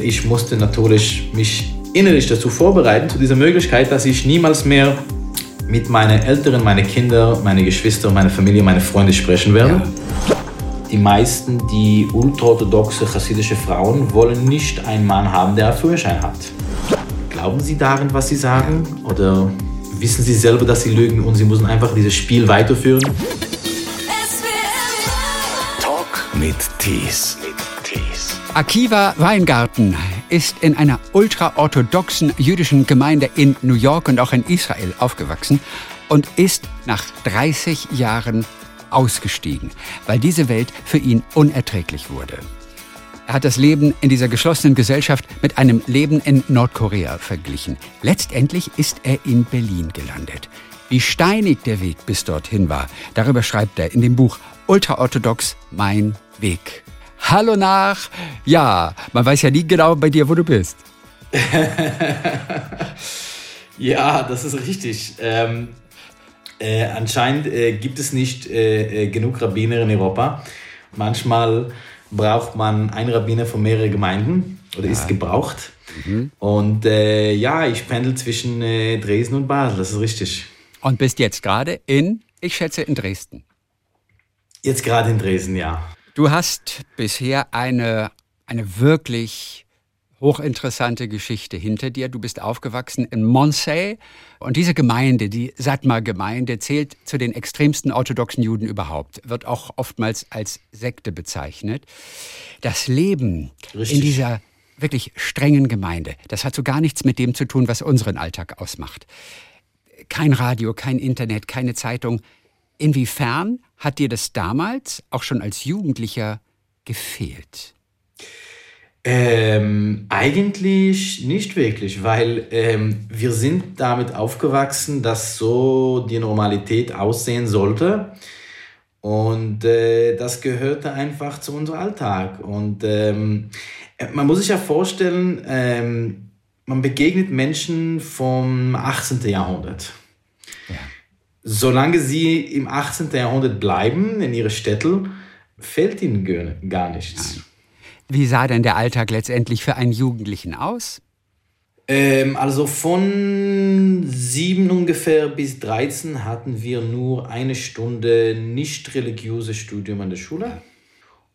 Ich musste natürlich mich innerlich dazu vorbereiten, zu dieser Möglichkeit, dass ich niemals mehr mit meinen Eltern, meine Kinder, meine Geschwister, meine Familie, meine Freunde sprechen werde. Ja. Die meisten, die ultraorthodoxe chassidische Frauen, wollen nicht einen Mann haben, der einen Führerschein hat. Glauben Sie darin, was Sie sagen? Oder wissen Sie selber, dass Sie lügen und Sie müssen einfach dieses Spiel weiterführen? Talk mit Tees. Akiva Weingarten ist in einer ultraorthodoxen jüdischen Gemeinde in New York und auch in Israel aufgewachsen und ist nach 30 Jahren ausgestiegen, weil diese Welt für ihn unerträglich wurde. Er hat das Leben in dieser geschlossenen Gesellschaft mit einem Leben in Nordkorea verglichen. Letztendlich ist er in Berlin gelandet. Wie steinig der Weg bis dorthin war, darüber schreibt er in dem Buch Ultraorthodox Mein Weg. Hallo nach. Ja, man weiß ja nie genau bei dir, wo du bist. ja, das ist richtig. Ähm, äh, anscheinend äh, gibt es nicht äh, äh, genug Rabbiner in Europa. Manchmal braucht man einen Rabbiner von mehreren Gemeinden oder ja. ist gebraucht. Mhm. Und äh, ja, ich pendel zwischen äh, Dresden und Basel, das ist richtig. Und bist jetzt gerade in, ich schätze, in Dresden. Jetzt gerade in Dresden, ja. Du hast bisher eine, eine wirklich hochinteressante Geschichte hinter dir. Du bist aufgewachsen in Montsey und diese Gemeinde, die Satmar-Gemeinde, zählt zu den extremsten orthodoxen Juden überhaupt, wird auch oftmals als Sekte bezeichnet. Das Leben Richtig. in dieser wirklich strengen Gemeinde, das hat so gar nichts mit dem zu tun, was unseren Alltag ausmacht. Kein Radio, kein Internet, keine Zeitung. Inwiefern hat dir das damals, auch schon als Jugendlicher, gefehlt? Ähm, eigentlich nicht wirklich, weil ähm, wir sind damit aufgewachsen, dass so die Normalität aussehen sollte. Und äh, das gehörte einfach zu unserem Alltag. Und ähm, man muss sich ja vorstellen, ähm, man begegnet Menschen vom 18. Jahrhundert. Solange sie im 18. Jahrhundert bleiben, in ihre Städte, fällt ihnen gar nichts. Wie sah denn der Alltag letztendlich für einen Jugendlichen aus? Ähm, also von sieben ungefähr bis 13 hatten wir nur eine Stunde nicht religiöses Studium an der Schule.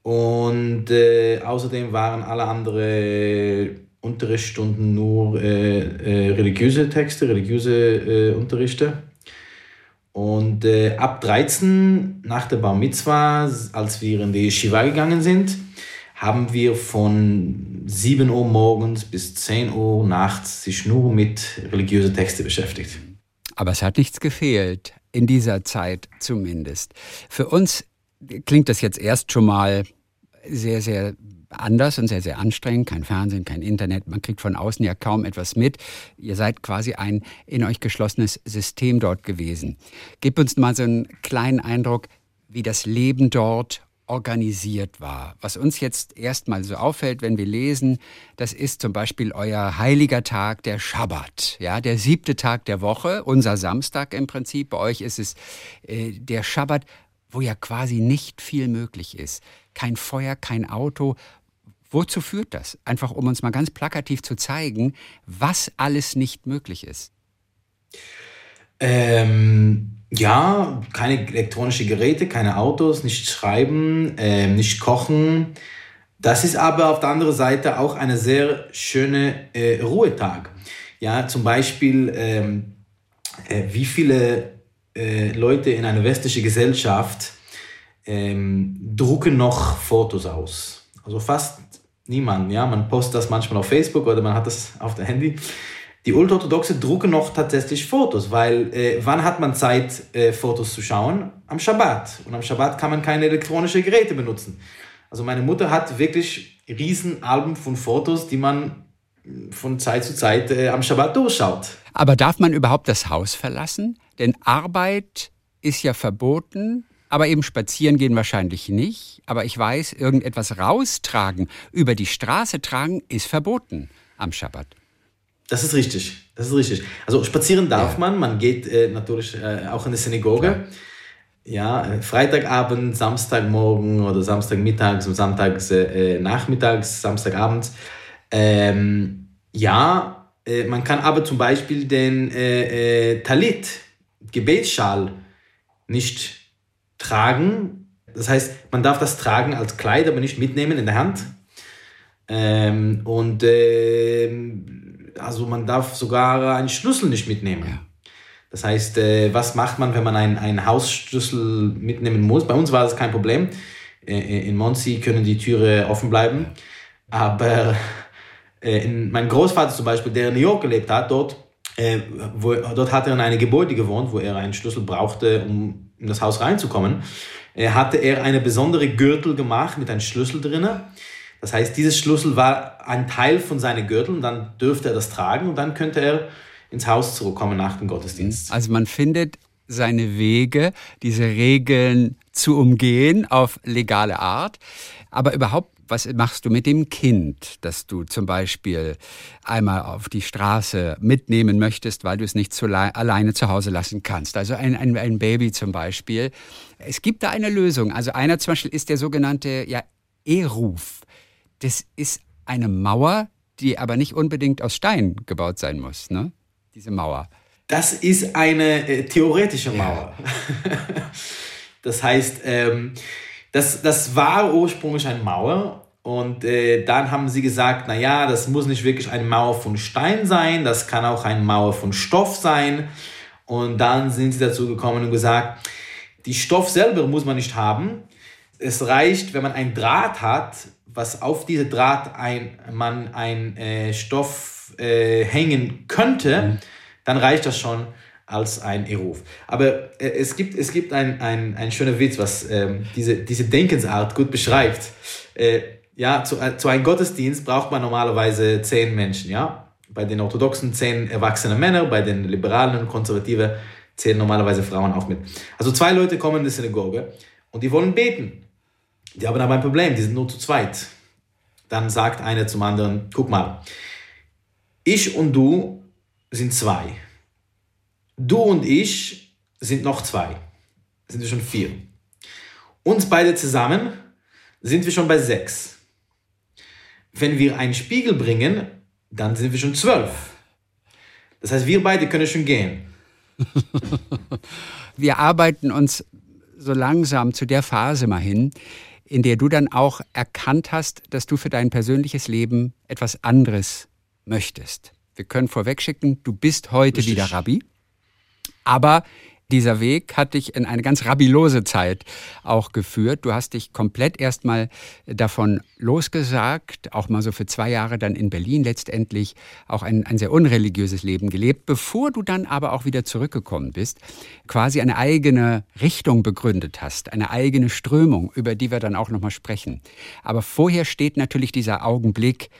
Und äh, außerdem waren alle anderen Unterrichtsstunden nur äh, äh, religiöse Texte, religiöse äh, Unterrichte. Und äh, ab 13, nach der Bar Mitzvah, als wir in die Yeshiva gegangen sind, haben wir von 7 Uhr morgens bis 10 Uhr nachts sich nur mit religiösen Texten beschäftigt. Aber es hat nichts gefehlt, in dieser Zeit zumindest. Für uns klingt das jetzt erst schon mal sehr, sehr anders und sehr, sehr anstrengend. Kein Fernsehen, kein Internet. Man kriegt von außen ja kaum etwas mit. Ihr seid quasi ein in euch geschlossenes System dort gewesen. Gebt uns mal so einen kleinen Eindruck, wie das Leben dort organisiert war. Was uns jetzt erstmal so auffällt, wenn wir lesen, das ist zum Beispiel euer heiliger Tag, der Schabbat, ja, der siebte Tag der Woche, unser Samstag im Prinzip. Bei euch ist es äh, der Schabbat, wo ja quasi nicht viel möglich ist. Kein Feuer, kein Auto, Wozu führt das? Einfach um uns mal ganz plakativ zu zeigen, was alles nicht möglich ist. Ähm, ja, keine elektronischen Geräte, keine Autos, nicht schreiben, äh, nicht kochen. Das ist aber auf der anderen Seite auch eine sehr schöne äh, Ruhetag. Ja, zum Beispiel, ähm, äh, wie viele äh, Leute in einer westlichen Gesellschaft ähm, drucken noch Fotos aus. Also fast niemand. Ja? Man postet das manchmal auf Facebook oder man hat das auf dem Handy. Die Ultraorthodoxe drucken noch tatsächlich Fotos, weil äh, wann hat man Zeit, äh, Fotos zu schauen? Am Schabbat. Und am Schabbat kann man keine elektronischen Geräte benutzen. Also meine Mutter hat wirklich riesen Alben von Fotos, die man von Zeit zu Zeit äh, am Schabbat durchschaut. Aber darf man überhaupt das Haus verlassen? Denn Arbeit ist ja verboten aber eben spazieren gehen wahrscheinlich nicht. Aber ich weiß, irgendetwas raustragen, über die Straße tragen, ist verboten am Schabbat. Das ist richtig. Das ist richtig. Also spazieren darf ja. man. Man geht äh, natürlich äh, auch in die Synagoge. Ja, ja äh, Freitagabend, Samstagmorgen oder Samstagmittags und Samstagnachmittags, äh, Samstagabend Ähm, ja, äh, man kann aber zum Beispiel den äh, äh, Talit, Gebetsschal, nicht tragen. Das heißt, man darf das tragen als Kleid, aber nicht mitnehmen in der Hand. Ähm, und äh, also man darf sogar einen Schlüssel nicht mitnehmen. Ja. Das heißt, äh, was macht man, wenn man einen, einen Hausschlüssel mitnehmen muss? Bei uns war das kein Problem. Äh, in Monsi können die Türe offen bleiben. Aber äh, in, mein Großvater zum Beispiel, der in New York gelebt hat, dort, äh, wo, dort hat er in einem Gebäude gewohnt, wo er einen Schlüssel brauchte, um in das Haus reinzukommen. Äh, hatte er eine besondere Gürtel gemacht mit einem Schlüssel drinnen. Das heißt, dieses Schlüssel war ein Teil von seinem Gürtel und dann dürfte er das tragen und dann könnte er ins Haus zurückkommen nach dem Gottesdienst. Also man findet seine Wege, diese Regeln zu umgehen auf legale Art. Aber überhaupt, was machst du mit dem Kind, das du zum Beispiel einmal auf die Straße mitnehmen möchtest, weil du es nicht zu alleine zu Hause lassen kannst? Also ein, ein, ein Baby zum Beispiel. Es gibt da eine Lösung. Also einer zum Beispiel ist der sogenannte ja, E-Ruf. Das ist eine Mauer, die aber nicht unbedingt aus Stein gebaut sein muss, ne? Diese Mauer. Das ist eine äh, theoretische Mauer. Ja. das heißt, ähm, das, das war ursprünglich eine Mauer und äh, dann haben sie gesagt, na ja, das muss nicht wirklich eine Mauer von Stein sein, das kann auch eine Mauer von Stoff sein. Und dann sind sie dazu gekommen und gesagt, die Stoff selber muss man nicht haben. Es reicht, wenn man ein Draht hat, was auf diese Draht ein, man ein äh, Stoff äh, hängen könnte, mhm. dann reicht das schon als ein Eruf. Aber äh, es gibt, es gibt ein, ein, ein schöner Witz, was ähm, diese, diese Denkensart gut beschreibt. Äh, ja, zu, äh, zu einem Gottesdienst braucht man normalerweise zehn Menschen, ja. Bei den Orthodoxen zehn erwachsene Männer, bei den Liberalen und Konservativen zählen normalerweise Frauen auch mit. Also zwei Leute kommen in die Synagoge und die wollen beten. Die haben aber ein Problem, die sind nur zu zweit. Dann sagt einer zum anderen, guck mal, ich und du sind zwei. Du und ich sind noch zwei. Sind wir schon vier. Uns beide zusammen sind wir schon bei sechs. Wenn wir einen Spiegel bringen, dann sind wir schon zwölf. Das heißt, wir beide können schon gehen. wir arbeiten uns so langsam zu der Phase mal hin, in der du dann auch erkannt hast, dass du für dein persönliches Leben etwas anderes möchtest. Wir können vorwegschicken, du bist heute Richtig. wieder Rabbi, aber dieser Weg hat dich in eine ganz rabilose Zeit auch geführt. Du hast dich komplett erstmal davon losgesagt, auch mal so für zwei Jahre dann in Berlin letztendlich auch ein, ein sehr unreligiöses Leben gelebt, bevor du dann aber auch wieder zurückgekommen bist, quasi eine eigene Richtung begründet hast, eine eigene Strömung, über die wir dann auch nochmal sprechen. Aber vorher steht natürlich dieser Augenblick,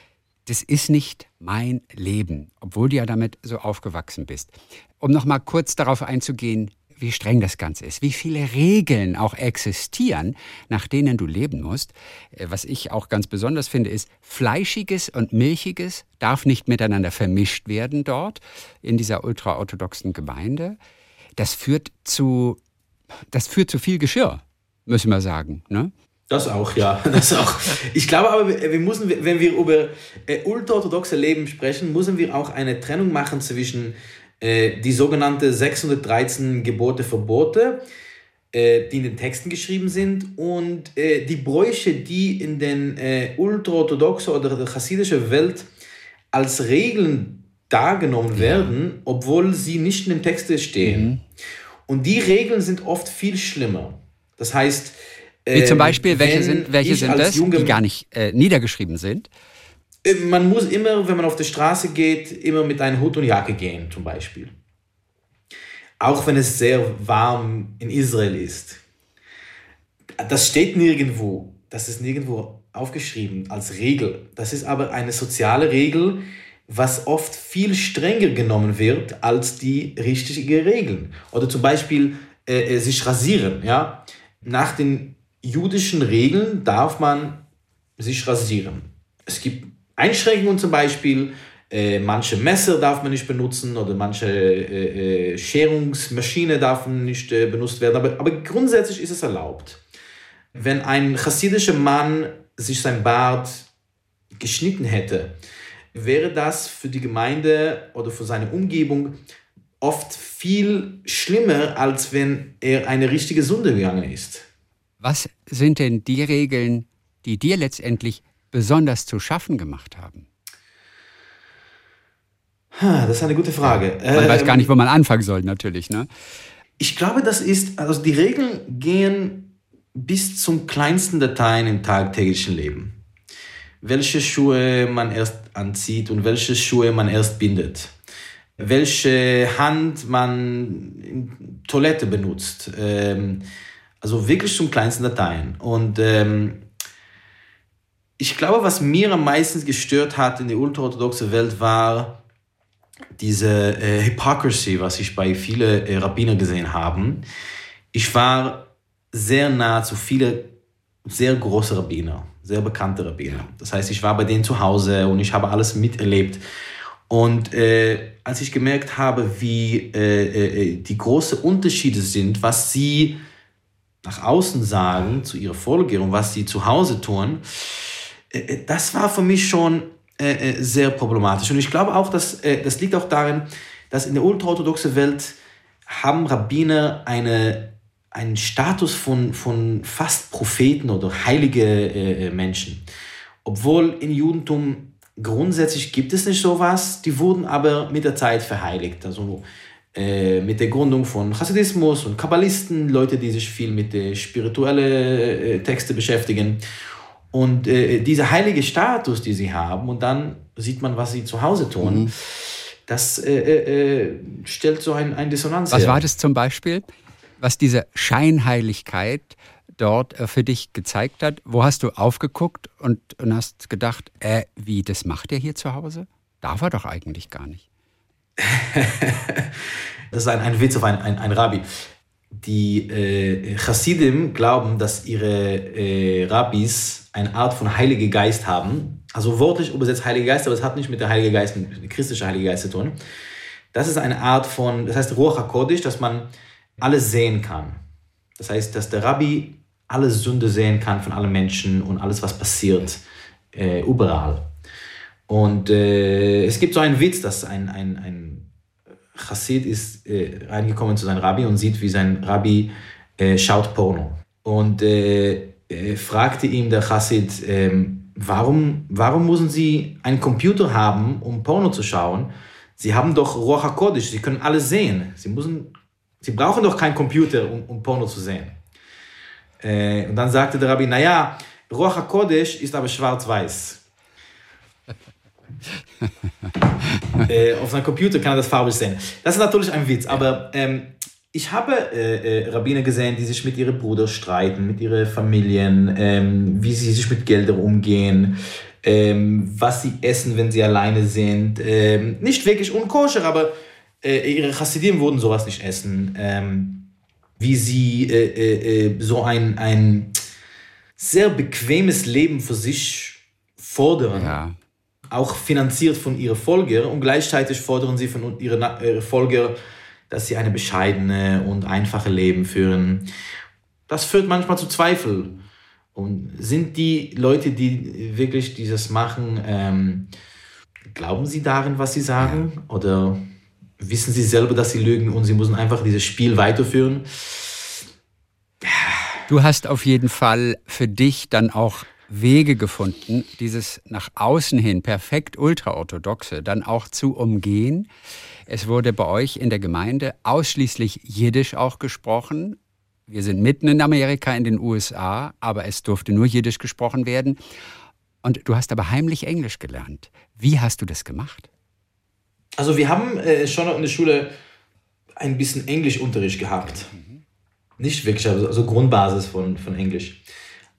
das ist nicht mein Leben, obwohl du ja damit so aufgewachsen bist. Um noch mal kurz darauf einzugehen, wie streng das Ganze ist, wie viele Regeln auch existieren, nach denen du leben musst. Äh, was ich auch ganz besonders finde, ist, Fleischiges und Milchiges darf nicht miteinander vermischt werden dort in dieser ultraorthodoxen Gemeinde. Das führt zu, das führt zu viel Geschirr, müssen wir sagen. Ne? Das auch, ja. Das auch. Ich glaube aber, wir müssen, wenn wir über äh, ultraorthodoxe Leben sprechen, müssen wir auch eine Trennung machen zwischen äh, die sogenannte 613 Gebote, Verbote, äh, die in den Texten geschrieben sind, und äh, die Bräuche, die in den äh, ultraorthodoxen oder der chassidischen Welt als Regeln dargenommen ja. werden, obwohl sie nicht in den Texten stehen. Mhm. Und die Regeln sind oft viel schlimmer. Das heißt, wie zum ähm, Beispiel, welche sind, welche sind das, die gar nicht äh, niedergeschrieben sind? Äh, man muss immer, wenn man auf die Straße geht, immer mit einem Hut und Jacke gehen, zum Beispiel. Auch wenn es sehr warm in Israel ist. Das steht nirgendwo. Das ist nirgendwo aufgeschrieben als Regel. Das ist aber eine soziale Regel, was oft viel strenger genommen wird als die richtigen Regeln. Oder zum Beispiel äh, äh sich rasieren. Ja? Nach den jüdischen Regeln darf man sich rasieren. Es gibt Einschränkungen zum Beispiel, äh, manche Messer darf man nicht benutzen oder manche äh, äh, Scherungsmaschine darf nicht äh, benutzt werden, aber, aber grundsätzlich ist es erlaubt. Wenn ein chassidischer Mann sich sein Bart geschnitten hätte, wäre das für die Gemeinde oder für seine Umgebung oft viel schlimmer, als wenn er eine richtige Sünde gegangen ist. Was sind denn die Regeln, die dir letztendlich besonders zu schaffen gemacht haben? Das ist eine gute Frage. Man ähm, weiß gar nicht, wo man anfangen soll, natürlich. Ne? Ich glaube, das ist, also die Regeln gehen bis zum kleinsten Dateien im tagtäglichen Leben. Welche Schuhe man erst anzieht und welche Schuhe man erst bindet. Welche Hand man in Toilette benutzt. Ähm, also wirklich zum kleinsten Dateien. Und ähm, ich glaube, was mir am meisten gestört hat in der ultraorthodoxen Welt war, diese äh, Hypocrisy, was ich bei vielen äh, Rabbiner gesehen habe. Ich war sehr nah zu vielen sehr große Rabbiner, sehr bekannte Rabbiner. Das heißt, ich war bei denen zu Hause und ich habe alles miterlebt. Und äh, als ich gemerkt habe, wie äh, äh, die großen Unterschiede sind, was sie nach außen sagen zu ihrer Folge und was sie zu Hause tun, äh, das war für mich schon äh, äh, sehr problematisch. Und ich glaube auch, dass äh, das liegt auch darin, dass in der ultraorthodoxen Welt haben Rabbiner eine, einen Status von, von fast Propheten oder heilige äh, äh Menschen. Obwohl im Judentum grundsätzlich gibt es nicht sowas, die wurden aber mit der Zeit verheiligt. Also äh, mit der Gründung von Hasidismus und Kabbalisten, Leute, die sich viel mit äh, spirituellen äh, Texten beschäftigen. Und äh, dieser heilige Status, die sie haben, und dann sieht man, was sie zu Hause tun, mhm. das äh, äh, stellt so ein, ein Dissonanz Was her. war das zum Beispiel, was diese Scheinheiligkeit dort für dich gezeigt hat? Wo hast du aufgeguckt und, und hast gedacht, äh, wie, das macht er hier zu Hause? Darf er doch eigentlich gar nicht. das ist ein, ein Witz auf ein, ein, ein Rabbi die äh, Chassidim glauben, dass ihre äh, Rabbis eine Art von Heilige Geist haben. Also wortlich übersetzt Heilige Geist, aber es hat nicht mit der Heilige Geist, mit der christlichen Heilige Geist zu tun. Das ist eine Art von, das heißt Ruach HaKodesh, dass man alles sehen kann. Das heißt, dass der Rabbi alle Sünde sehen kann von allen Menschen und alles, was passiert, äh, überall. Und äh, es gibt so einen Witz, dass ein, ein, ein Chassid ist äh, reingekommen zu seinem Rabbi und sieht, wie sein Rabbi äh, schaut Porno. Und äh, fragte ihm der Chassid, ähm, warum, warum müssen Sie einen Computer haben, um Porno zu schauen? Sie haben doch Ruach HaKodesh, Sie können alles sehen. Sie, müssen, Sie brauchen doch keinen Computer, um, um Porno zu sehen. Äh, und dann sagte der Rabbi, naja, Ruach HaKodesh ist aber schwarz-weiß. äh, auf seinem Computer kann er das farbig sehen. Das ist natürlich ein Witz, aber ähm, ich habe äh, äh, Rabbiner gesehen, die sich mit ihren Brüdern streiten, mit ihren Familien, ähm, wie sie sich mit Geldern umgehen, ähm, was sie essen, wenn sie alleine sind. Ähm, nicht wirklich unkoscher, aber äh, ihre Chassidim würden sowas nicht essen. Ähm, wie sie äh, äh, so ein, ein sehr bequemes Leben für sich fordern. Ja auch finanziert von ihren Folgern und gleichzeitig fordern sie von ihren, ihren Folgern, dass sie eine bescheidene und einfache Leben führen. Das führt manchmal zu Zweifel. Und sind die Leute, die wirklich dieses machen, ähm, glauben sie darin, was sie sagen? Ja. Oder wissen sie selber, dass sie lügen und sie müssen einfach dieses Spiel weiterführen? Du hast auf jeden Fall für dich dann auch Wege gefunden, dieses nach außen hin perfekt ultraorthodoxe dann auch zu umgehen. Es wurde bei euch in der Gemeinde ausschließlich Jiddisch auch gesprochen. Wir sind mitten in Amerika, in den USA, aber es durfte nur Jiddisch gesprochen werden. Und du hast aber heimlich Englisch gelernt. Wie hast du das gemacht? Also wir haben äh, schon in der Schule ein bisschen Englischunterricht gehabt. Mhm. Nicht wirklich, also Grundbasis von, von Englisch.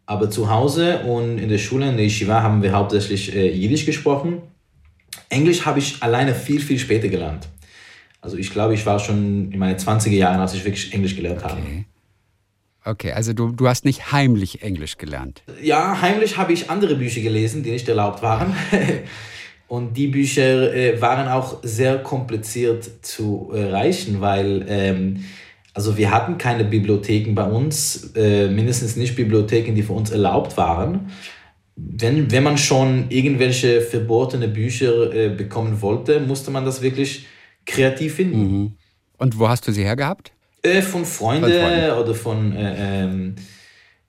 Aber zu Hause und in der Schule, in der Yeshiva, haben wir hauptsächlich äh, Jiddisch gesprochen. Englisch habe ich alleine viel, viel später gelernt. Also ich glaube, ich war schon in meinen 20er Jahren, als ich wirklich Englisch gelernt okay. habe. Okay, also du, du hast nicht heimlich Englisch gelernt. Ja, heimlich habe ich andere Bücher gelesen, die nicht erlaubt waren. Und die Bücher äh, waren auch sehr kompliziert zu erreichen, weil ähm, also wir hatten keine Bibliotheken bei uns, äh, mindestens nicht Bibliotheken, die für uns erlaubt waren. wenn, wenn man schon irgendwelche verbotene Bücher äh, bekommen wollte, musste man das wirklich kreativ finden. Mhm. Und wo hast du sie hergehabt? Äh, von Freunden Freunde. oder von, äh, ähm,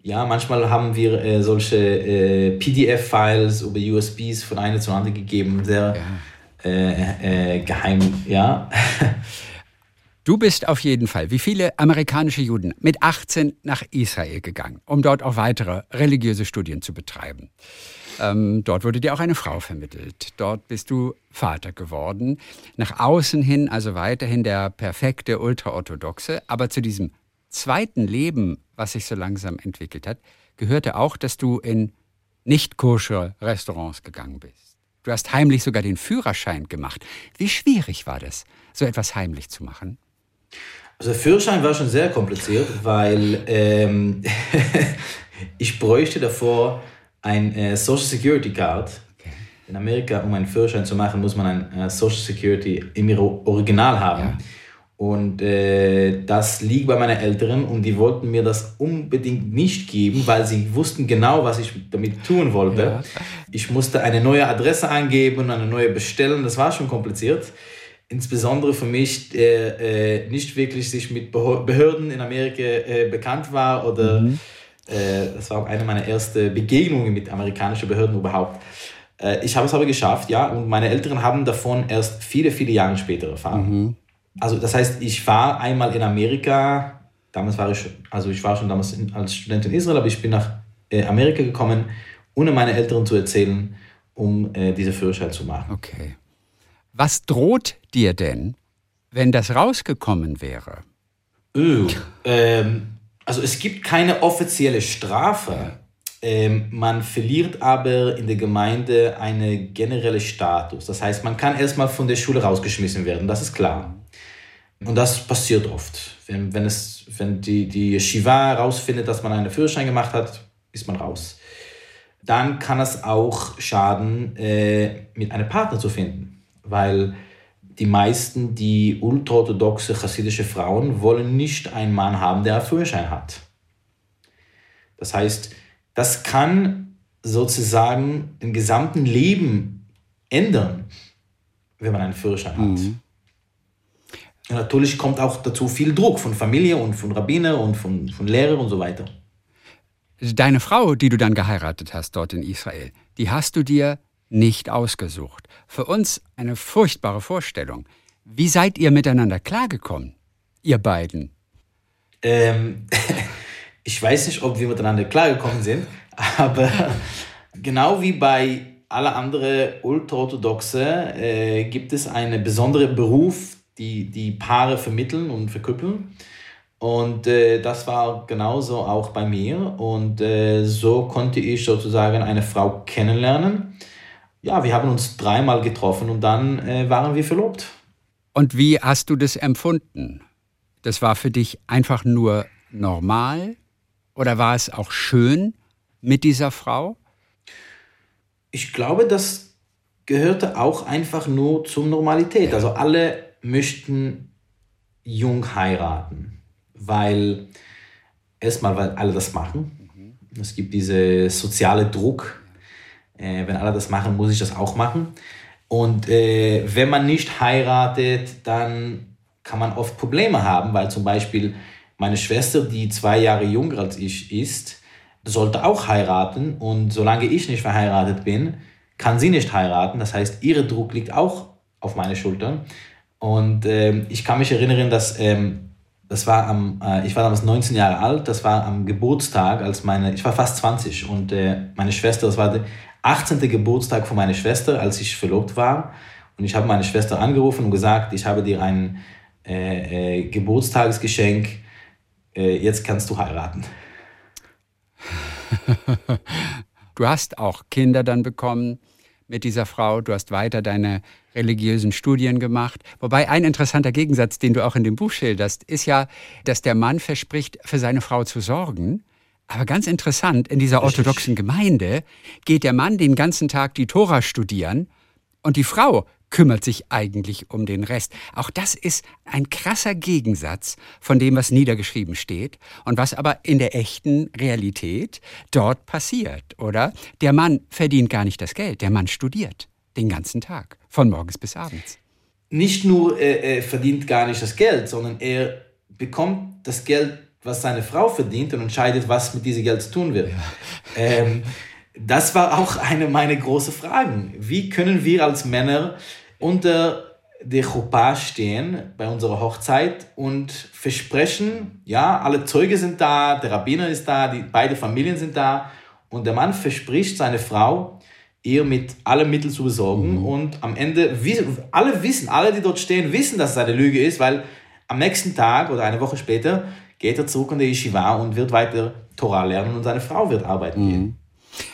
ja, manchmal haben wir äh, solche äh, PDF-Files über USBs von einer zu anderen gegeben, sehr ja. Äh, äh, geheim, ja. Du bist auf jeden Fall, wie viele amerikanische Juden, mit 18 nach Israel gegangen, um dort auch weitere religiöse Studien zu betreiben. Ähm, dort wurde dir auch eine Frau vermittelt. Dort bist du Vater geworden. Nach außen hin also weiterhin der perfekte Ultraorthodoxe. Aber zu diesem zweiten Leben, was sich so langsam entwickelt hat, gehörte auch, dass du in nicht koscher Restaurants gegangen bist. Du hast heimlich sogar den Führerschein gemacht. Wie schwierig war das, so etwas heimlich zu machen? Also der Führerschein war schon sehr kompliziert, weil ähm, ich bräuchte davor ein äh, Social Security Card. In Amerika, um einen Führerschein zu machen, muss man ein äh, Social Security im Original haben. Ja. Und äh, das liegt bei meinen Eltern und die wollten mir das unbedingt nicht geben, weil sie wussten genau, was ich damit tun wollte. Ja. Ich musste eine neue Adresse angeben, eine neue bestellen. Das war schon kompliziert insbesondere für mich, der äh, nicht wirklich sich mit Behörden in Amerika äh, bekannt war oder mhm. äh, das war eine meiner ersten Begegnungen mit amerikanischen Behörden überhaupt. Äh, ich habe es aber geschafft, ja, und meine Eltern haben davon erst viele, viele Jahre später erfahren. Mhm. Also das heißt, ich war einmal in Amerika, damals war ich, also ich war schon damals in, als Student in Israel, aber ich bin nach äh, Amerika gekommen, ohne meine Eltern zu erzählen, um äh, diese Führerschein zu machen. Okay. Was droht dir denn, wenn das rausgekommen wäre? Öh, ähm, also es gibt keine offizielle Strafe. Ähm, man verliert aber in der Gemeinde einen generellen Status. Das heißt, man kann erstmal von der Schule rausgeschmissen werden, das ist klar. Und das passiert oft. Wenn, wenn, es, wenn die, die Shiva herausfindet, dass man einen Führerschein gemacht hat, ist man raus. Dann kann es auch schaden, äh, mit einem Partner zu finden weil die meisten, die ultraorthodoxe chassidische Frauen, wollen nicht einen Mann haben, der einen Führerschein hat. Das heißt, das kann sozusagen den gesamten Leben ändern, wenn man einen Führerschein hat. Mhm. Und natürlich kommt auch dazu viel Druck von Familie und von Rabbiner und von, von Lehrern und so weiter. Deine Frau, die du dann geheiratet hast dort in Israel, die hast du dir nicht ausgesucht. Für uns eine furchtbare Vorstellung. Wie seid ihr miteinander klargekommen, ihr beiden? Ähm, ich weiß nicht, ob wir miteinander klargekommen sind, aber genau wie bei alle anderen Ultraorthodoxe äh, gibt es einen besonderen Beruf, die die Paare vermitteln und verküppeln. Und äh, das war genauso auch bei mir. Und äh, so konnte ich sozusagen eine Frau kennenlernen ja, wir haben uns dreimal getroffen und dann äh, waren wir verlobt. Und wie hast du das empfunden? Das war für dich einfach nur normal oder war es auch schön mit dieser Frau? Ich glaube, das gehörte auch einfach nur zur Normalität. Also alle möchten jung heiraten, weil erstmal, weil alle das machen. Mhm. Es gibt diese soziale Druck, äh, wenn alle das machen, muss ich das auch machen. Und äh, wenn man nicht heiratet, dann kann man oft Probleme haben, weil zum Beispiel meine Schwester, die zwei Jahre jünger als ich ist, sollte auch heiraten. Und solange ich nicht verheiratet bin, kann sie nicht heiraten. Das heißt, ihre Druck liegt auch auf meine Schultern. Und äh, ich kann mich erinnern, dass ähm, das war am, äh, ich war damals 19 Jahre alt, das war am Geburtstag, als meine, ich war fast 20 und äh, meine Schwester, das war 18. Geburtstag von meiner Schwester, als ich verlobt war. Und ich habe meine Schwester angerufen und gesagt, ich habe dir ein äh, äh, Geburtstagsgeschenk, äh, jetzt kannst du heiraten. du hast auch Kinder dann bekommen mit dieser Frau, du hast weiter deine religiösen Studien gemacht. Wobei ein interessanter Gegensatz, den du auch in dem Buch schilderst, ist ja, dass der Mann verspricht, für seine Frau zu sorgen aber ganz interessant, in dieser orthodoxen Gemeinde geht der Mann den ganzen Tag die Tora studieren und die Frau kümmert sich eigentlich um den Rest. Auch das ist ein krasser Gegensatz von dem, was niedergeschrieben steht und was aber in der echten Realität dort passiert, oder? Der Mann verdient gar nicht das Geld, der Mann studiert den ganzen Tag, von morgens bis abends. Nicht nur äh, er verdient gar nicht das Geld, sondern er bekommt das Geld, was seine Frau verdient und entscheidet, was mit diesem Geld zu tun wird. Ja. Ähm, das war auch eine meiner großen Fragen. Wie können wir als Männer unter der Chuppah stehen bei unserer Hochzeit und versprechen, ja, alle Zeuge sind da, der Rabbiner ist da, die beide Familien sind da und der Mann verspricht seine Frau, ihr mit allen Mitteln zu besorgen mhm. und am Ende, alle wissen, alle, die dort stehen, wissen, dass es eine Lüge ist, weil am nächsten Tag oder eine Woche später geht er zurück in die Yeshiva und wird weiter Torah lernen und seine Frau wird arbeiten gehen. Mhm.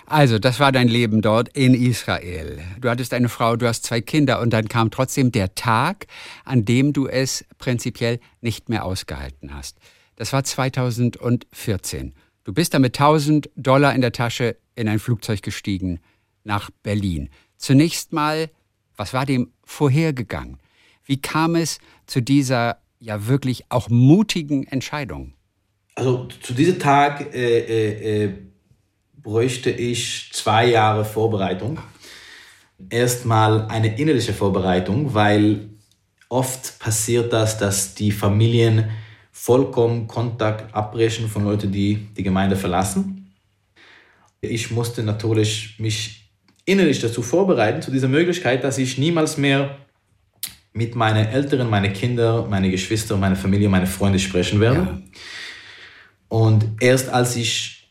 Also, das war dein Leben dort in Israel. Du hattest eine Frau, du hast zwei Kinder und dann kam trotzdem der Tag, an dem du es prinzipiell nicht mehr ausgehalten hast. Das war 2014. Du bist da mit 1000 Dollar in der Tasche in ein Flugzeug gestiegen nach Berlin. Zunächst mal, was war dem vorhergegangen? Wie kam es zu dieser ja wirklich auch mutigen Entscheidung? Also zu diesem Tag äh, äh, äh bräuchte ich zwei Jahre Vorbereitung. Erstmal eine innerliche Vorbereitung, weil oft passiert das, dass die Familien vollkommen Kontakt abbrechen von Leuten, die die Gemeinde verlassen. Ich musste natürlich mich innerlich dazu vorbereiten, zu dieser Möglichkeit, dass ich niemals mehr mit meinen Eltern, meine Kinder, meine Geschwister, meine Familie, meine Freunde sprechen werde. Ja. Und erst als ich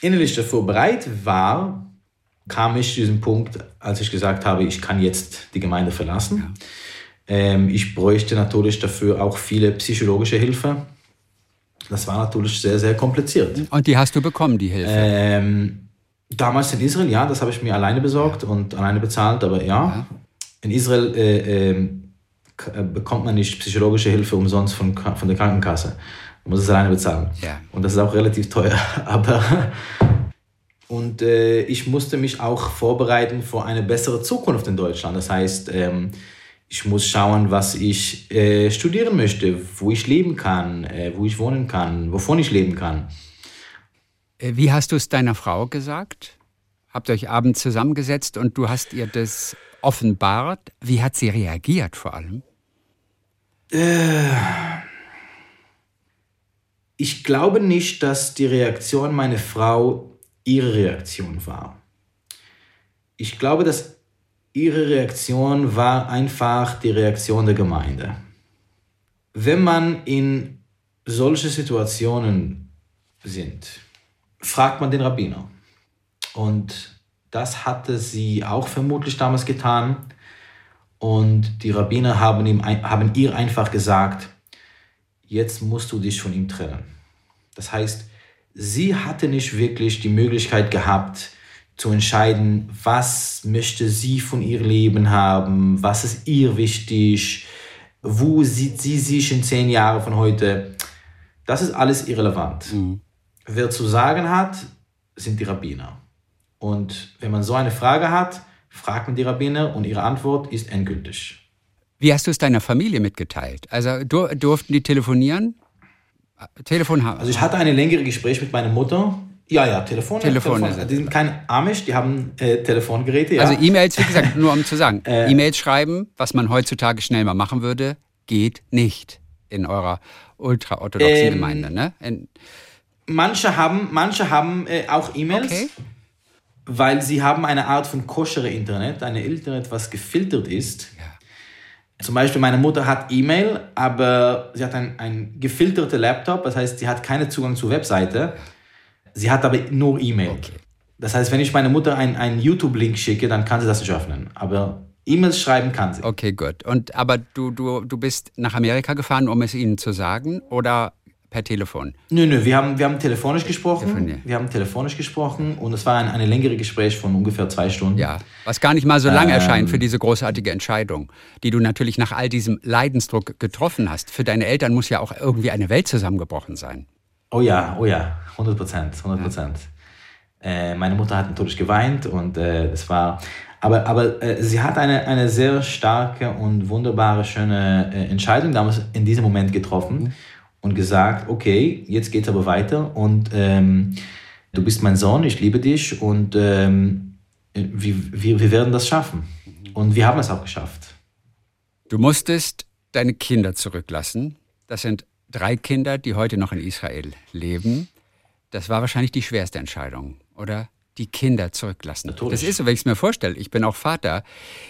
innerlich dafür bereit war, kam ich zu diesem Punkt, als ich gesagt habe, ich kann jetzt die Gemeinde verlassen. Ja. Ähm, ich bräuchte natürlich dafür auch viele psychologische Hilfe. Das war natürlich sehr, sehr kompliziert. Und die hast du bekommen, die Hilfe? Ähm, damals in Israel, ja, das habe ich mir alleine besorgt ja. und alleine bezahlt, aber ja. ja. In Israel äh, äh, bekommt man nicht psychologische Hilfe umsonst von, von der Krankenkasse. Man muss es alleine bezahlen. Ja. Und das ist auch relativ teuer. Aber und äh, ich musste mich auch vorbereiten für eine bessere Zukunft in Deutschland. Das heißt, ähm, ich muss schauen, was ich äh, studieren möchte, wo ich leben kann, äh, wo ich wohnen kann, wovon ich leben kann. Äh, wie hast du es deiner Frau gesagt? Habt euch abends zusammengesetzt und du hast ihr das offenbart? Wie hat sie reagiert vor allem? Äh ich glaube nicht, dass die Reaktion meiner Frau ihre Reaktion war. Ich glaube, dass ihre Reaktion war einfach die Reaktion der Gemeinde. Wenn man in solche Situationen sind, fragt man den Rabbiner. Und das hatte sie auch vermutlich damals getan. Und die Rabbiner haben, ihm, haben ihr einfach gesagt, jetzt musst du dich von ihm trennen. Das heißt, sie hatte nicht wirklich die Möglichkeit gehabt, zu entscheiden, was möchte sie von ihrem Leben haben, was ist ihr wichtig, wo sieht sie sich in zehn Jahren von heute. Das ist alles irrelevant. Mhm. Wer zu sagen hat, sind die Rabbiner. Und wenn man so eine Frage hat, fragt man die Rabbiner und ihre Antwort ist endgültig. Wie hast du es deiner Familie mitgeteilt? Also durften die telefonieren? Telefon haben. Also ich hatte ein längeres Gespräch mit meiner Mutter. Ja, ja, Telefon. Telefon. Telefon. Die sind kein Amish, die haben äh, Telefongeräte. Ja. Also E-Mails, wie gesagt, nur um zu sagen, äh, E-Mails schreiben, was man heutzutage schnell mal machen würde, geht nicht in eurer ultraorthodoxen ähm, Gemeinde. Ne? In manche haben, manche haben äh, auch E-Mails. Okay weil sie haben eine Art von koschere Internet, eine Internet, was gefiltert ist. Ja. Zum Beispiel meine Mutter hat E-Mail, aber sie hat einen, gefilterten Laptop, das heißt, sie hat keinen Zugang zur Webseite. Sie hat aber nur E-Mail. Okay. Das heißt, wenn ich meiner Mutter einen, einen YouTube-Link schicke, dann kann sie das nicht öffnen. Aber E-Mails schreiben kann sie. Okay, gut. Und aber du, du, du bist nach Amerika gefahren, um es ihnen zu sagen? Oder per Telefon? Nö, nö, wir haben, wir haben telefonisch gesprochen. Telefonier. Wir haben telefonisch gesprochen und es war ein, ein längeres Gespräch von ungefähr zwei Stunden. Ja, was gar nicht mal so lang ähm, erscheint für diese großartige Entscheidung, die du natürlich nach all diesem Leidensdruck getroffen hast. Für deine Eltern muss ja auch irgendwie eine Welt zusammengebrochen sein. Oh ja, oh ja, 100 Prozent, 100 Prozent. Ja. Äh, meine Mutter hat natürlich geweint und äh, es war, Aber, aber äh, sie hat eine, eine sehr starke und wunderbare, schöne äh, Entscheidung damals in diesem Moment getroffen mhm. Und gesagt, okay, jetzt geht es aber weiter und ähm, du bist mein Sohn, ich liebe dich und ähm, wir, wir, wir werden das schaffen. Und wir haben es auch geschafft. Du musstest deine Kinder zurücklassen. Das sind drei Kinder, die heute noch in Israel leben. Das war wahrscheinlich die schwerste Entscheidung, oder? Die Kinder zurücklassen. Natürlich. Das ist so, wenn ich es mir vorstelle. Ich bin auch Vater.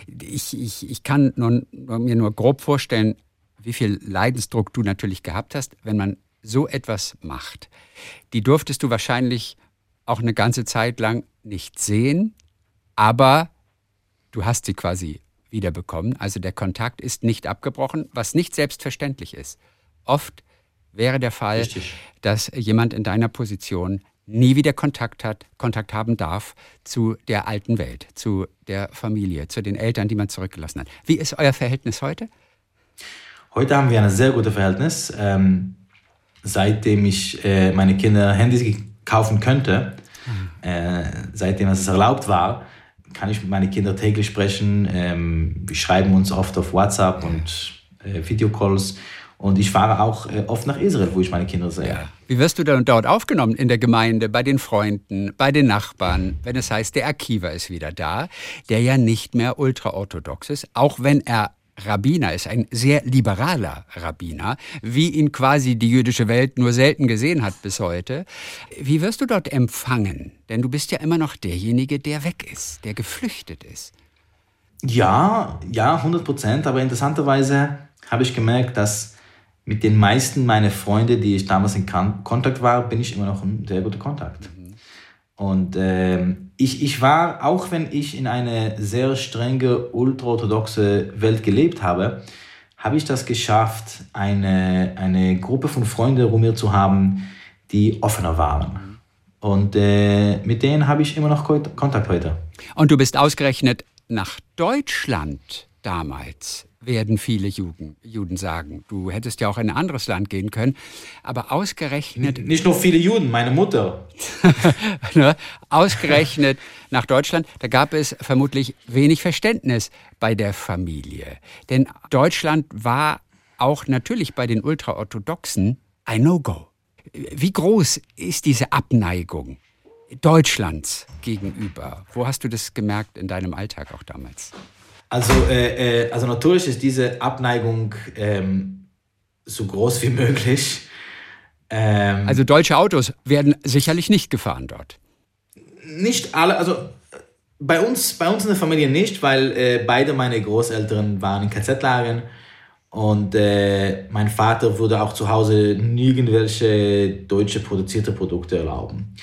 Ich, ich, ich kann nur, mir nur grob vorstellen, wie viel Leidensdruck du natürlich gehabt hast, wenn man so etwas macht. Die durftest du wahrscheinlich auch eine ganze Zeit lang nicht sehen, aber du hast sie quasi wiederbekommen. Also der Kontakt ist nicht abgebrochen, was nicht selbstverständlich ist. Oft wäre der Fall, Richtig. dass jemand in deiner Position nie wieder Kontakt hat, Kontakt haben darf zu der alten Welt, zu der Familie, zu den Eltern, die man zurückgelassen hat. Wie ist euer Verhältnis heute? Heute haben wir ein sehr gutes Verhältnis. Ähm, seitdem ich äh, meine Kinder Handys kaufen könnte, mhm. äh, seitdem es erlaubt war, kann ich mit meinen Kindern täglich sprechen. Ähm, wir schreiben uns oft auf WhatsApp und äh, Videocalls. Und ich fahre auch äh, oft nach Israel, wo ich meine Kinder sehe. Ja. Wie wirst du dann dort aufgenommen? In der Gemeinde, bei den Freunden, bei den Nachbarn, wenn es heißt, der Akiva ist wieder da, der ja nicht mehr ultraorthodox ist, auch wenn er Rabbiner ist, ein sehr liberaler Rabbiner, wie ihn quasi die jüdische Welt nur selten gesehen hat bis heute. Wie wirst du dort empfangen? Denn du bist ja immer noch derjenige, der weg ist, der geflüchtet ist. Ja, ja, 100 Prozent. Aber interessanterweise habe ich gemerkt, dass mit den meisten meiner Freunde, die ich damals in Kontakt war, bin ich immer noch in sehr guter Kontakt. Mhm. Und ähm, ich, ich war, auch wenn ich in eine sehr strenge, ultraorthodoxe Welt gelebt habe, habe ich das geschafft, eine, eine Gruppe von Freunden um mir zu haben, die offener waren. Und äh, mit denen habe ich immer noch Kontakt heute. Und du bist ausgerechnet nach Deutschland damals werden viele Juden, Juden sagen. Du hättest ja auch in ein anderes Land gehen können. Aber ausgerechnet. Nicht nur viele Juden, meine Mutter. ne? Ausgerechnet nach Deutschland, da gab es vermutlich wenig Verständnis bei der Familie. Denn Deutschland war auch natürlich bei den Ultraorthodoxen ein No-Go. Wie groß ist diese Abneigung Deutschlands gegenüber? Wo hast du das gemerkt in deinem Alltag auch damals? Also, äh, äh, also natürlich ist diese Abneigung ähm, so groß wie möglich. Ähm, also deutsche Autos werden sicherlich nicht gefahren dort. Nicht alle, also bei uns, bei uns in der Familie nicht, weil äh, beide meine Großeltern waren in KZ-Lagern und äh, mein Vater würde auch zu Hause nirgendwelche deutsche produzierte Produkte erlauben.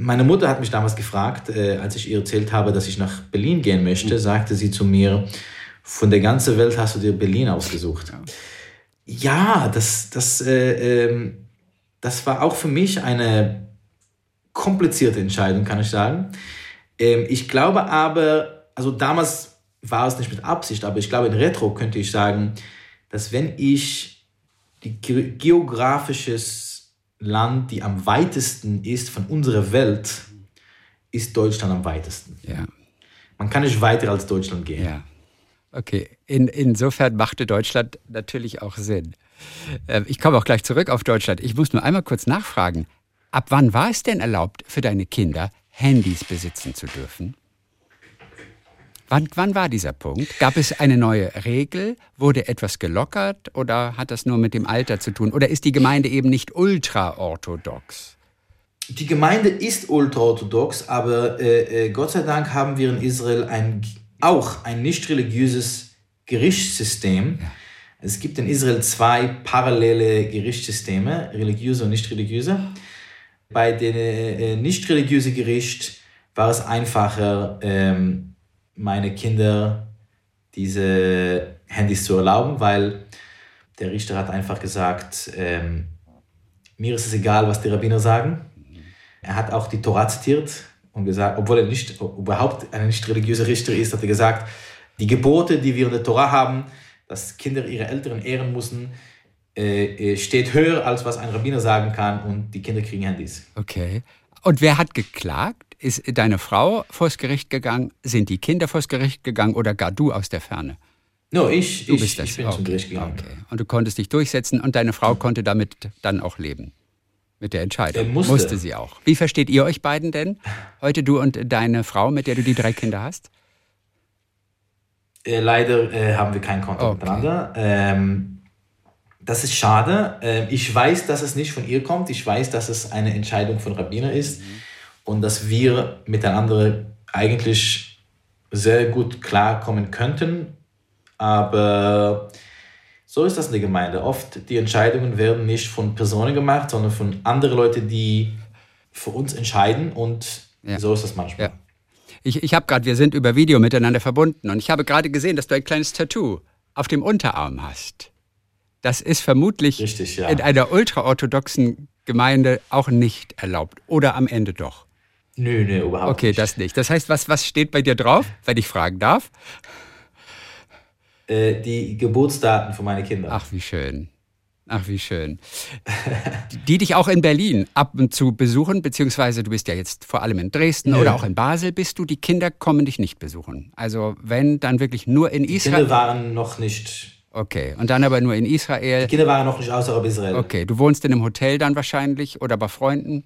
Meine Mutter hat mich damals gefragt, äh, als ich ihr erzählt habe, dass ich nach Berlin gehen möchte, mhm. sagte sie zu mir, von der ganzen Welt hast du dir Berlin ausgesucht. Ja, ja das, das, äh, äh, das war auch für mich eine komplizierte Entscheidung, kann ich sagen. Ähm, ich glaube aber, also damals war es nicht mit Absicht, aber ich glaube in Retro könnte ich sagen, dass wenn ich die geografisches Land, die am weitesten ist von unserer Welt, ist Deutschland am weitesten. Ja. Man kann nicht weiter als Deutschland gehen. Ja. Okay, In, insofern machte Deutschland natürlich auch Sinn. Ähm, ich komme auch gleich zurück auf Deutschland. Ich muss nur einmal kurz nachfragen. Ab wann war es denn erlaubt, für deine Kinder Handys besitzen zu dürfen? Wann, wann war dieser Punkt? Gab es eine neue Regel? Wurde etwas gelockert oder hat das nur mit dem Alter zu tun? Oder ist die Gemeinde eben nicht ultraorthodox? Die Gemeinde ist ultraorthodox, aber äh, äh, Gott sei Dank haben wir in Israel ein, auch ein nicht religiöses Gerichtssystem. Ja. Es gibt in Israel zwei parallele Gerichtssysteme, religiöse und nicht religiöse. Bei dem äh, nicht religiösen Gericht war es einfacher, ähm, meine Kinder diese Handys zu erlauben, weil der Richter hat einfach gesagt, ähm, mir ist es egal, was die Rabbiner sagen. Er hat auch die Torah zitiert und gesagt, obwohl er nicht überhaupt ein nicht religiöser Richter ist, hat er gesagt, die Gebote, die wir in der Torah haben, dass Kinder ihre Eltern ehren müssen, äh, äh, steht höher, als was ein Rabbiner sagen kann und die Kinder kriegen Handys. Okay. Und wer hat geklagt? Ist deine Frau vors Gericht gegangen? Sind die Kinder vors Gericht gegangen oder gar du aus der Ferne? No, ich, Du ich, bist das. ich bin okay. zum Gericht gegangen. Okay. Und du konntest dich durchsetzen und deine Frau konnte damit dann auch leben. Mit der Entscheidung. Er musste. sie auch. Wie versteht ihr euch beiden denn? Heute du und deine Frau, mit der du die drei Kinder hast? Äh, leider äh, haben wir keinen Kontakt Okay. miteinander. Ähm, das ist schade. Ähm, ich weiß, dass es nicht von ihr kommt. Ich weiß, dass es eine Entscheidung von Rabbiner ist und dass wir miteinander eigentlich sehr gut klarkommen könnten. Aber so ist das in der Gemeinde. Oft die Entscheidungen werden nicht von Personen gemacht, sondern von anderen Leuten, die für uns entscheiden. Und Ja. so ist das manchmal. Ja. Ich, ich habe gerade, wir sind über Video miteinander verbunden und ich habe gerade gesehen, dass du ein kleines Tattoo auf dem Unterarm hast. Das ist vermutlich Richtig, ja. in einer ultraorthodoxen Gemeinde auch nicht erlaubt. Oder am Ende doch. Nö, nö, überhaupt Okay, nicht. das nicht. Das heißt, was, was steht bei dir drauf, wenn ich fragen darf? Äh, die Geburtsdaten von meinen Kindern. Ach, wie schön. Ach, wie schön. Die, die dich auch in Berlin ab und zu besuchen, beziehungsweise du bist ja jetzt vor allem in Dresden Nö. oder auch in Basel bist du, die Kinder kommen dich nicht besuchen. Also wenn, dann wirklich nur in Die Israel. Kinder waren noch nicht, Okay, und dann aber nur in Israel. die Kinder waren noch nicht außerhalb Israel. Okay, du wohnst in einem Hotel dann wahrscheinlich oder bei Freunden.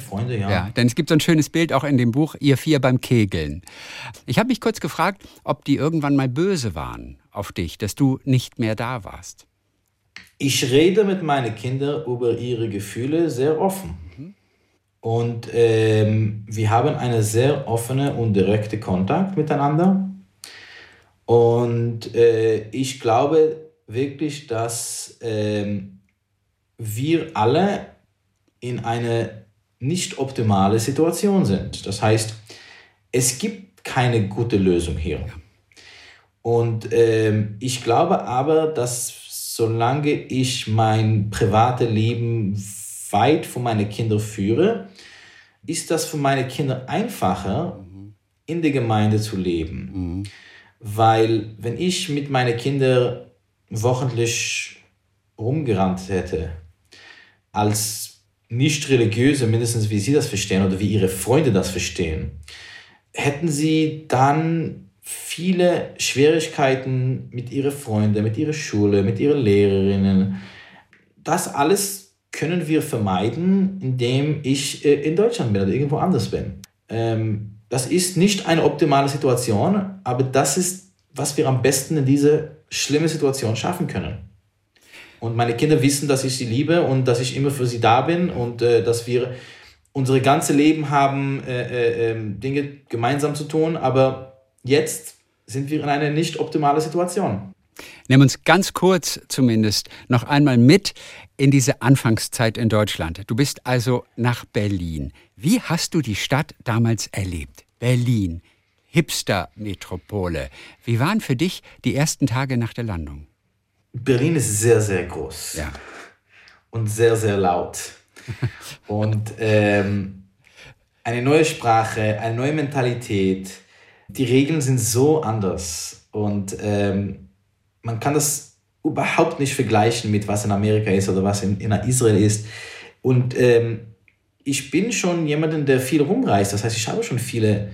Freunde, ja. Ja, denn es gibt so ein schönes Bild auch in dem Buch, ihr vier beim Kegeln. Ich habe mich kurz gefragt, ob die irgendwann mal böse waren auf dich, dass du nicht mehr da warst. Ich rede mit meinen Kindern über ihre Gefühle sehr offen. Und ähm, wir haben einen sehr offenen und direkten Kontakt miteinander. Und äh, ich glaube wirklich, dass ähm, wir alle in eine nicht optimale Situation sind. Das heißt, es gibt keine gute Lösung hier. Und ähm, ich glaube aber, dass solange ich mein privates Leben weit von meinen Kindern führe, ist das für meine Kinder einfacher, in der Gemeinde zu leben. Weil wenn ich mit meinen Kindern wochentlich rumgerannt hätte, als nicht religiöse, mindestens wie sie das verstehen oder wie ihre Freunde das verstehen, hätten sie dann viele Schwierigkeiten mit ihren Freunden, mit ihrer Schule, mit ihren Lehrerinnen. Das alles können wir vermeiden, indem ich äh, in Deutschland bin oder irgendwo anders bin. Ähm, das ist nicht eine optimale Situation, aber das ist, was wir am besten in dieser schlimmen Situation schaffen können. Und meine Kinder wissen, dass ich sie liebe und dass ich immer für sie da bin und äh, dass wir unsere ganze Leben haben, äh, äh, ähm, Dinge gemeinsam zu tun. Aber jetzt sind wir in einer nicht optimalen Situation. Nimm uns ganz kurz zumindest noch einmal mit in diese Anfangszeit in Deutschland. Du bist also nach Berlin. Wie hast du die Stadt damals erlebt? Berlin, Hipster-Metropole. Wie waren für dich die ersten Tage nach der Landung? Berlin ist sehr, sehr groß Ja. und sehr, sehr laut. und ähm, eine neue Sprache, eine neue Mentalität. Die Regeln sind so anders und ähm, man kann das überhaupt nicht vergleichen mit was in Amerika ist oder was in, in Israel ist. Und ähm, ich bin schon jemand, der viel rumreist. Das heißt, ich habe schon viele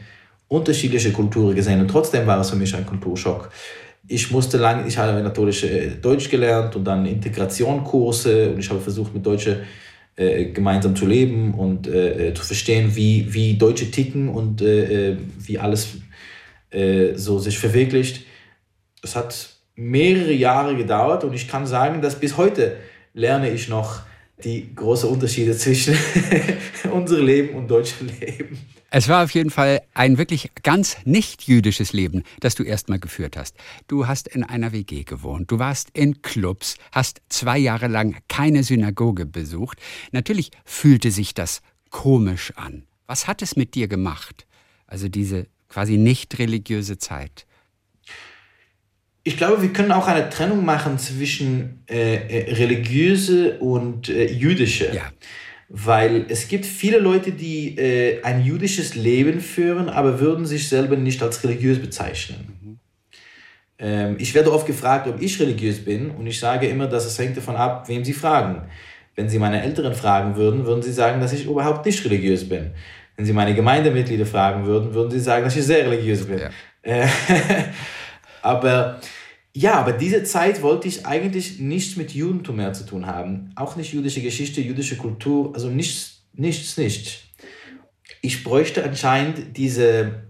unterschiedliche Kulturen gesehen und trotzdem war es für mich ein Kulturschock. Ich musste lange, ich habe natürlich äh, Deutsch gelernt und dann Integrationkurse und ich habe versucht, mit Deutschen äh, gemeinsam zu leben und äh, zu verstehen, wie, wie Deutsche ticken und äh, wie alles äh, so sich verwirklicht. Es hat mehrere Jahre gedauert und ich kann sagen, dass bis heute lerne ich noch die großen Unterschiede zwischen unserem Leben und deutschem Leben. Es war auf jeden Fall ein wirklich ganz nicht jüdisches Leben, das du erstmal geführt hast. Du hast in einer WG gewohnt, du warst in Clubs, hast zwei Jahre lang keine Synagoge besucht. Natürlich fühlte sich das komisch an. Was hat es mit dir gemacht? Also diese quasi nicht religiöse Zeit. Ich glaube, wir können auch eine Trennung machen zwischen äh, äh, religiöse und äh, jüdische. Ja. Weil es gibt viele Leute, die äh, ein jüdisches Leben führen, aber würden sich selber nicht als religiös bezeichnen. Ähm, ich werde oft gefragt, ob ich religiös bin und ich sage immer, dass es hängt davon ab, wem Sie fragen. Wenn Sie meine Eltern fragen würden, würden sie sagen, dass ich überhaupt nicht religiös bin. wenn Sie meine Gemeindemitglieder fragen würden, würden sie sagen, dass ich sehr religiös bin. Ja. Aber ja, aber diese Zeit wollte ich eigentlich nichts mit Judentum mehr zu tun haben. Auch nicht jüdische Geschichte, jüdische Kultur, also nichts, nichts, nichts. Ich bräuchte anscheinend diese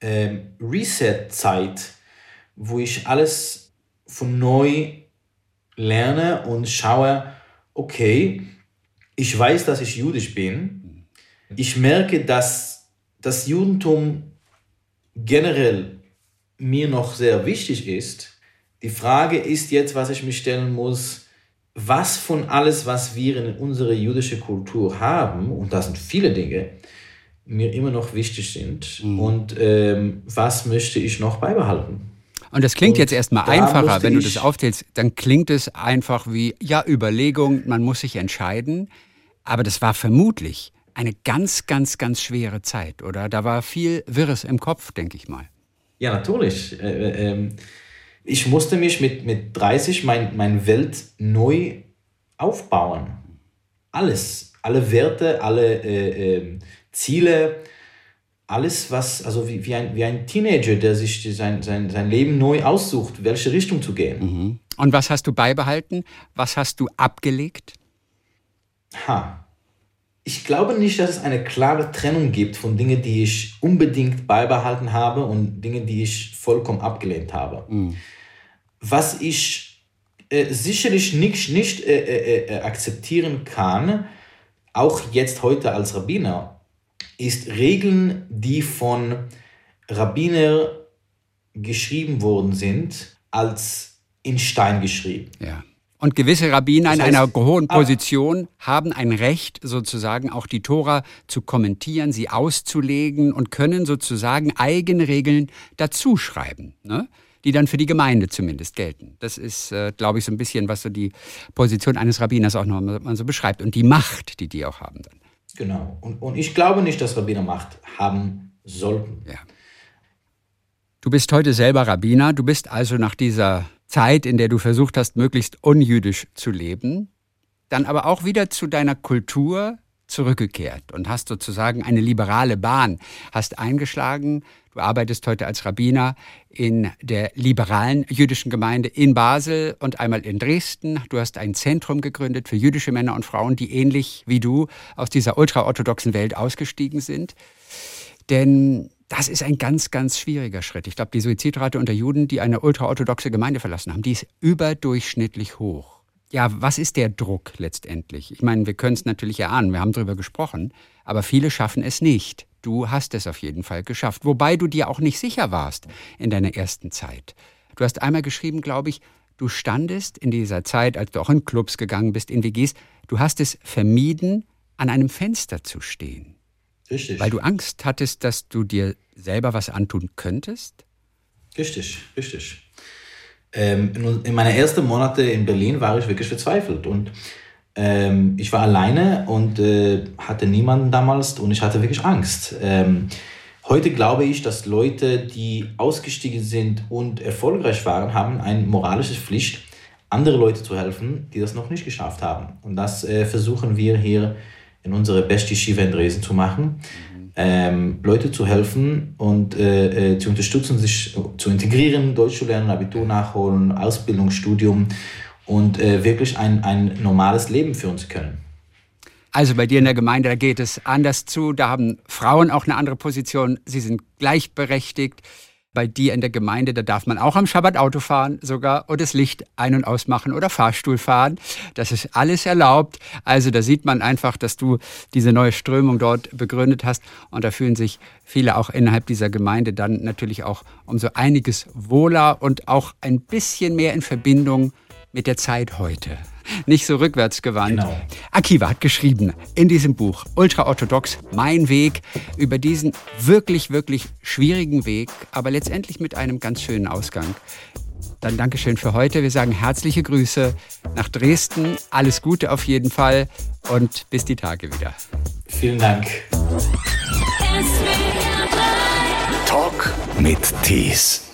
äh, Reset-Zeit, wo ich alles von neu lerne und schaue, okay, ich weiß, dass ich jüdisch bin. Ich merke, dass das Judentum generell mir noch sehr wichtig ist. Die Frage ist jetzt, was ich mich stellen muss, was von alles, was wir in unserer jüdischen Kultur haben, und das sind viele Dinge, mir immer noch wichtig sind mhm. und ähm, was möchte ich noch beibehalten. Und das klingt und jetzt erstmal einfacher, wenn du das aufzählst, dann klingt es einfach wie, ja, Überlegung, man muss sich entscheiden. Aber das war vermutlich eine ganz, ganz, ganz schwere Zeit, oder? Da war viel Wirres im Kopf, denke ich mal. Ja, natürlich. Äh, äh, ähm, ich musste mich mit, mit 30 mein, mein Welt neu aufbauen. Alles, alle Werte, alle äh, äh, Ziele, alles, was, also wie, wie, ein, wie ein Teenager, der sich sein, sein, sein Leben neu aussucht, welche Richtung zu gehen. Mhm. Und was hast du beibehalten? Was hast du abgelegt? Ha. Ich glaube nicht, dass es eine klare Trennung gibt von Dingen, die ich unbedingt beibehalten habe und Dingen, die ich vollkommen abgelehnt habe. Mhm. Was ich äh, sicherlich nicht, nicht äh, äh, äh akzeptieren kann, auch jetzt heute als Rabbiner, ist Regeln, die von Rabbiner geschrieben worden sind, als in Stein geschrieben. Ja. Und gewisse Rabbiner das heißt, in einer hohen Position haben ein Recht, sozusagen auch die Tora zu kommentieren, sie auszulegen und können sozusagen eigene Regeln dazuschreiben, ne? die dann für die Gemeinde zumindest gelten. Das ist, äh, glaube ich, so ein bisschen, was so die Position eines Rabbiners auch noch mal so beschreibt und die Macht, die die auch haben dann. Genau. Und, und ich glaube nicht, dass Rabbiner Macht haben sollten. Ja. Du bist heute selber Rabbiner. Du bist also nach dieser Zeit, in der du versucht hast, möglichst unjüdisch zu leben, dann aber auch wieder zu deiner Kultur zurückgekehrt und hast sozusagen eine liberale Bahn, hast eingeschlagen. Du arbeitest heute als Rabbiner in der liberalen jüdischen Gemeinde in Basel und einmal in Dresden. Du hast ein Zentrum gegründet für jüdische Männer und Frauen, die ähnlich wie du aus dieser ultraorthodoxen Welt ausgestiegen sind. Denn das ist ein ganz, ganz schwieriger Schritt. Ich glaube, die Suizidrate unter Juden, die eine ultraorthodoxe Gemeinde verlassen haben, die ist überdurchschnittlich hoch ja, was ist der Druck letztendlich? Ich meine, wir können es natürlich erahnen, wir haben darüber gesprochen, aber viele schaffen es nicht. Du hast es auf jeden Fall geschafft, wobei du dir auch nicht sicher warst in deiner ersten Zeit. Du hast einmal geschrieben, glaube ich, du standest in dieser Zeit, als du auch in Clubs gegangen bist, in WGs, du hast es vermieden, an einem Fenster zu stehen. Richtig. Weil du Angst hattest, dass du dir selber was antun könntest? Richtig, richtig ähm, in, in meinen ersten Monaten in Berlin war ich wirklich verzweifelt und ähm, ich war alleine und äh, hatte niemanden damals und ich hatte wirklich Angst. Ähm, heute glaube ich, dass Leute, die ausgestiegen sind und erfolgreich waren, haben eine moralische Pflicht, andere Leute zu helfen, die das noch nicht geschafft haben. Und das äh, versuchen wir hier in unserer Best Yeshiva in Dresden zu machen ähm, Leute zu helfen und äh, äh, zu unterstützen, sich zu integrieren, Deutsch zu lernen, Abitur nachholen, Ausbildung, Studium und äh, wirklich ein, ein normales Leben führen zu können. Also bei dir in der Gemeinde, da geht es anders zu. Da haben Frauen auch eine andere Position. Sie sind gleichberechtigt bei dir in der Gemeinde, da darf man auch am Schabbat Auto fahren sogar und das Licht ein- und ausmachen oder Fahrstuhl fahren. Das ist alles erlaubt. Also da sieht man einfach, dass du diese neue Strömung dort begründet hast und da fühlen sich viele auch innerhalb dieser Gemeinde dann natürlich auch um so einiges wohler und auch ein bisschen mehr in Verbindung mit der Zeit heute nicht so rückwärtsgewandt. Genau. Akiva hat geschrieben in diesem Buch Ultraorthodox, mein Weg, über diesen wirklich, wirklich schwierigen Weg, aber letztendlich mit einem ganz schönen Ausgang. Dann Dankeschön für heute. Wir sagen herzliche Grüße nach Dresden. Alles Gute auf jeden Fall und bis die Tage wieder. Vielen Dank. Talk mit Tees.